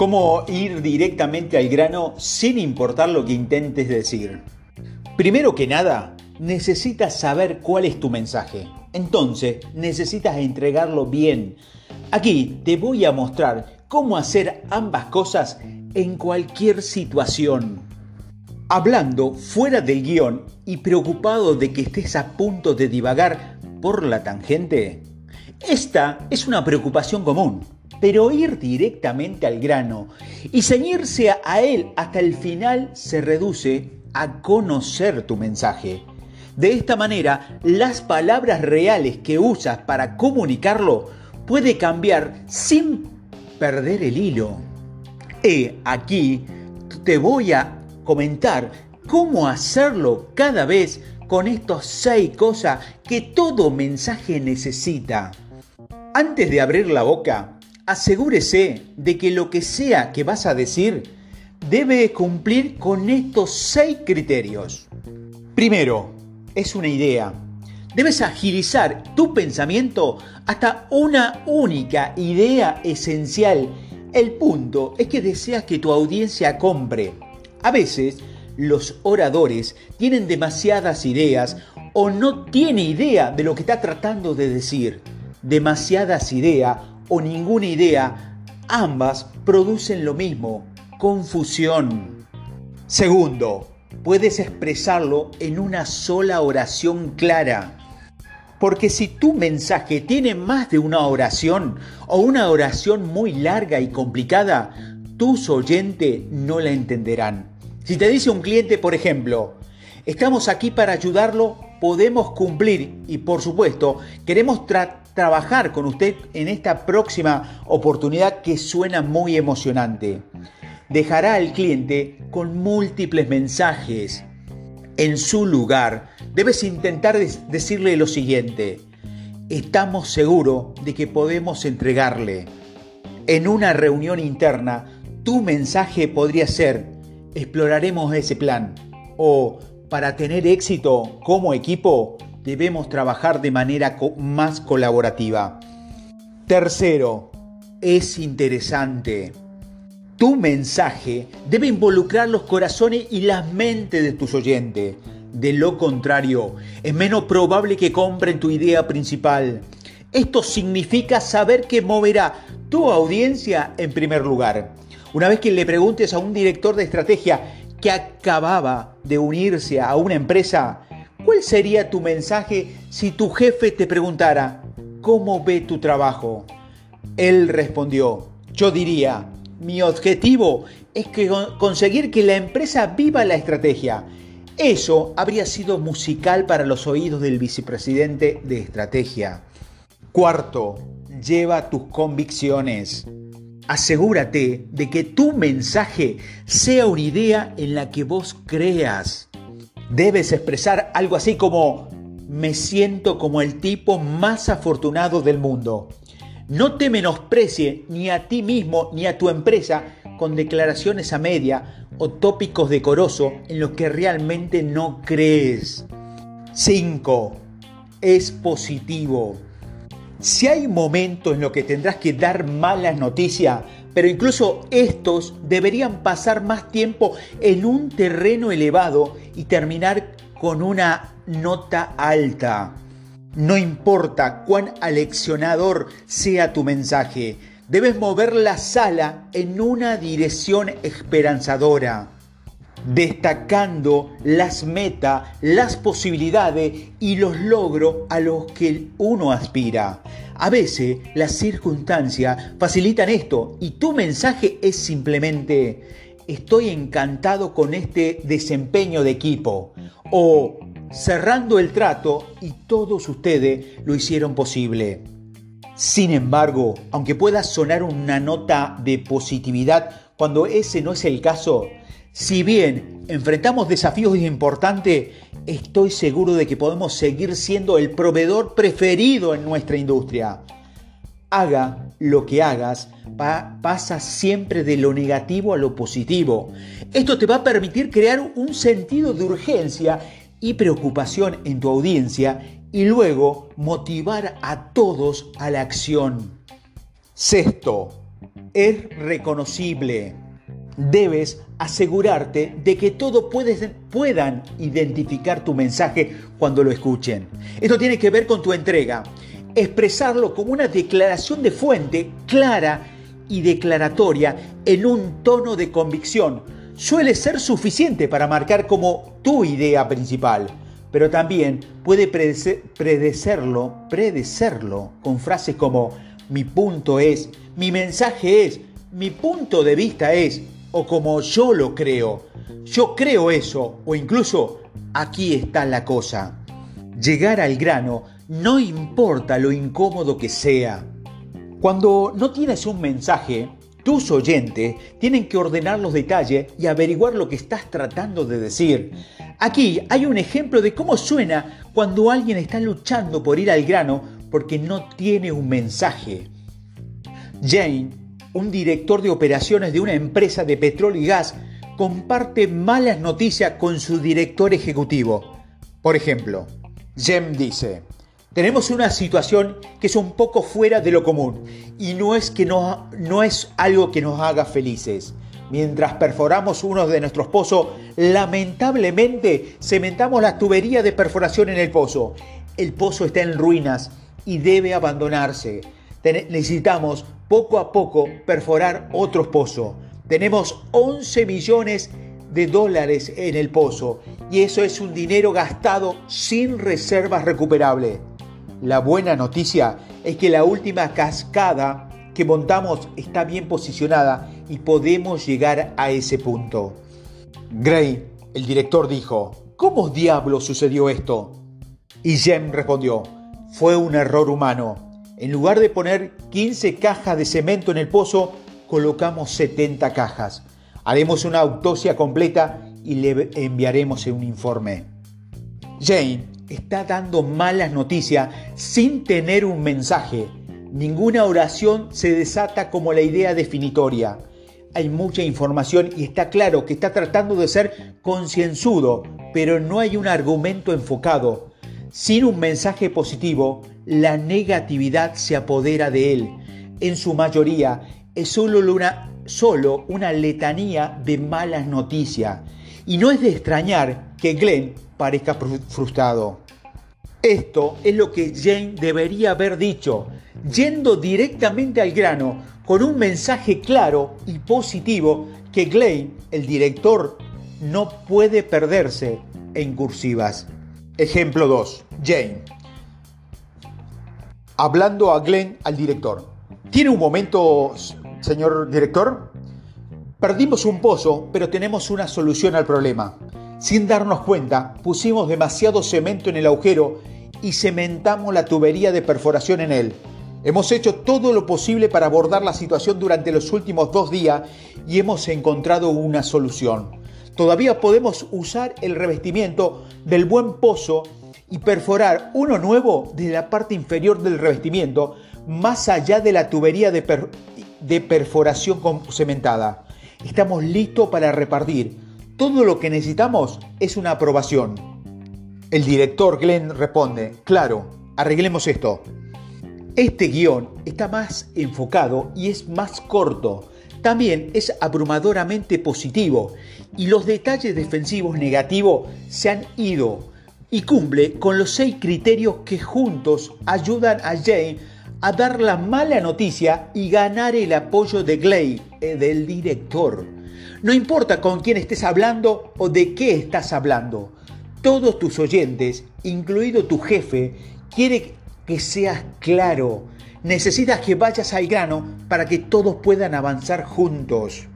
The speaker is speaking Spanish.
cómo ir directamente al grano sin importar lo que intentes decir. Primero que nada, necesitas saber cuál es tu mensaje. Entonces, necesitas entregarlo bien. Aquí te voy a mostrar cómo hacer ambas cosas en cualquier situación. Hablando fuera del guion y preocupado de que estés a punto de divagar por la tangente, esta es una preocupación común pero ir directamente al grano y ceñirse a él hasta el final se reduce a conocer tu mensaje. De esta manera, las palabras reales que usas para comunicarlo puede cambiar sin perder el hilo. He aquí te voy a comentar cómo hacerlo cada vez con estos seis cosas que todo mensaje necesita. Antes de abrir la boca, asegúrese de que lo que sea que vas a decir debe cumplir con estos seis criterios. Primero, es una idea. Debes agilizar tu pensamiento hasta una única idea esencial. El punto es que deseas que tu audiencia compre. A veces, los oradores tienen demasiadas ideas o no tiene idea de lo que está tratando de decir. Demasiadas ideas o ninguna idea, ambas producen lo mismo, confusión. Segundo, puedes expresarlo en una sola oración clara. Porque si tu mensaje tiene más de una oración o una oración muy larga y complicada, tus oyentes no la entenderán. Si te dice un cliente, por ejemplo, estamos aquí para ayudarlo, podemos cumplir y por supuesto queremos tratar trabajar con usted en esta próxima oportunidad que suena muy emocionante. Dejará al cliente con múltiples mensajes. En su lugar, debes intentar decirle lo siguiente. Estamos seguros de que podemos entregarle. En una reunión interna, tu mensaje podría ser, exploraremos ese plan. O, para tener éxito como equipo, debemos trabajar de manera más colaborativa. Tercero, es interesante. Tu mensaje debe involucrar los corazones y las mentes de tus oyentes. De lo contrario, es menos probable que compren tu idea principal. Esto significa saber que moverá tu audiencia en primer lugar. Una vez que le preguntes a un director de estrategia que acababa de unirse a una empresa, ¿Cuál sería tu mensaje si tu jefe te preguntara, ¿cómo ve tu trabajo? Él respondió, yo diría, mi objetivo es conseguir que la empresa viva la estrategia. Eso habría sido musical para los oídos del vicepresidente de estrategia. Cuarto, lleva tus convicciones. Asegúrate de que tu mensaje sea una idea en la que vos creas debes expresar algo así como, me siento como el tipo más afortunado del mundo. No te menosprecie ni a ti mismo ni a tu empresa con declaraciones a media o tópicos decorosos en los que realmente no crees. 5. Es positivo. Si hay momentos en los que tendrás que dar malas noticias, pero incluso estos deberían pasar más tiempo en un terreno elevado y terminar con una nota alta. No importa cuán aleccionador sea tu mensaje, debes mover la sala en una dirección esperanzadora, destacando las metas, las posibilidades y los logros a los que uno aspira. A veces las circunstancias facilitan esto y tu mensaje es simplemente estoy encantado con este desempeño de equipo o cerrando el trato y todos ustedes lo hicieron posible. Sin embargo, aunque pueda sonar una nota de positividad cuando ese no es el caso, si bien enfrentamos desafíos importantes, estoy seguro de que podemos seguir siendo el proveedor preferido en nuestra industria. Haga lo que hagas, pasa siempre de lo negativo a lo positivo. Esto te va a permitir crear un sentido de urgencia y preocupación en tu audiencia y luego motivar a todos a la acción. Sexto, es reconocible. Debes asegurarte de que todos puedan identificar tu mensaje cuando lo escuchen. Esto tiene que ver con tu entrega. Expresarlo como una declaración de fuente clara y declaratoria en un tono de convicción suele ser suficiente para marcar como tu idea principal, pero también puede predecerlo, predecerlo con frases como mi punto es, mi mensaje es, mi punto de vista es, o como yo lo creo, yo creo eso, o incluso aquí está la cosa. Llegar al grano no importa lo incómodo que sea. Cuando no tienes un mensaje, tus oyentes tienen que ordenar los detalles y averiguar lo que estás tratando de decir. Aquí hay un ejemplo de cómo suena cuando alguien está luchando por ir al grano porque no tiene un mensaje. Jane un director de operaciones de una empresa de petróleo y gas comparte malas noticias con su director ejecutivo. Por ejemplo, Jem dice, tenemos una situación que es un poco fuera de lo común y no es, que no, no es algo que nos haga felices. Mientras perforamos uno de nuestros pozos, lamentablemente cementamos la tubería de perforación en el pozo. El pozo está en ruinas y debe abandonarse necesitamos poco a poco perforar otro pozo. Tenemos 11 millones de dólares en el pozo y eso es un dinero gastado sin reservas recuperables. La buena noticia es que la última cascada que montamos está bien posicionada y podemos llegar a ese punto. Gray, el director, dijo, ¿cómo diablo sucedió esto? Y Jem respondió, fue un error humano. En lugar de poner 15 cajas de cemento en el pozo, colocamos 70 cajas. Haremos una autopsia completa y le enviaremos un informe. Jane está dando malas noticias sin tener un mensaje. Ninguna oración se desata como la idea definitoria. Hay mucha información y está claro que está tratando de ser concienzudo, pero no hay un argumento enfocado. Sin un mensaje positivo, la negatividad se apodera de él. En su mayoría es solo una, solo una letanía de malas noticias. Y no es de extrañar que Glenn parezca frustrado. Esto es lo que Jane debería haber dicho, yendo directamente al grano, con un mensaje claro y positivo que Glenn, el director, no puede perderse en cursivas. Ejemplo 2. Jane hablando a Glenn, al director. ¿Tiene un momento, señor director? Perdimos un pozo, pero tenemos una solución al problema. Sin darnos cuenta, pusimos demasiado cemento en el agujero y cementamos la tubería de perforación en él. Hemos hecho todo lo posible para abordar la situación durante los últimos dos días y hemos encontrado una solución. Todavía podemos usar el revestimiento del buen pozo y perforar uno nuevo desde la parte inferior del revestimiento, más allá de la tubería de, perforación cementada. Estamos listos para repartir. Todo lo que necesitamos es una aprobación. El director Glenn responde, claro, arreglemos esto. Este guion está más enfocado y es más corto. También es abrumadoramente positivo y los detalles defensivos negativos se han ido y cumple con los seis criterios que juntos ayudan a Jane a dar la mala noticia y ganar el apoyo de Glay, eh, del director. No importa con quién estés hablando o de qué estás hablando, todos tus oyentes, incluido tu jefe, quiere que seas claro. Necesitas que vayas al grano para que todos puedan avanzar juntos.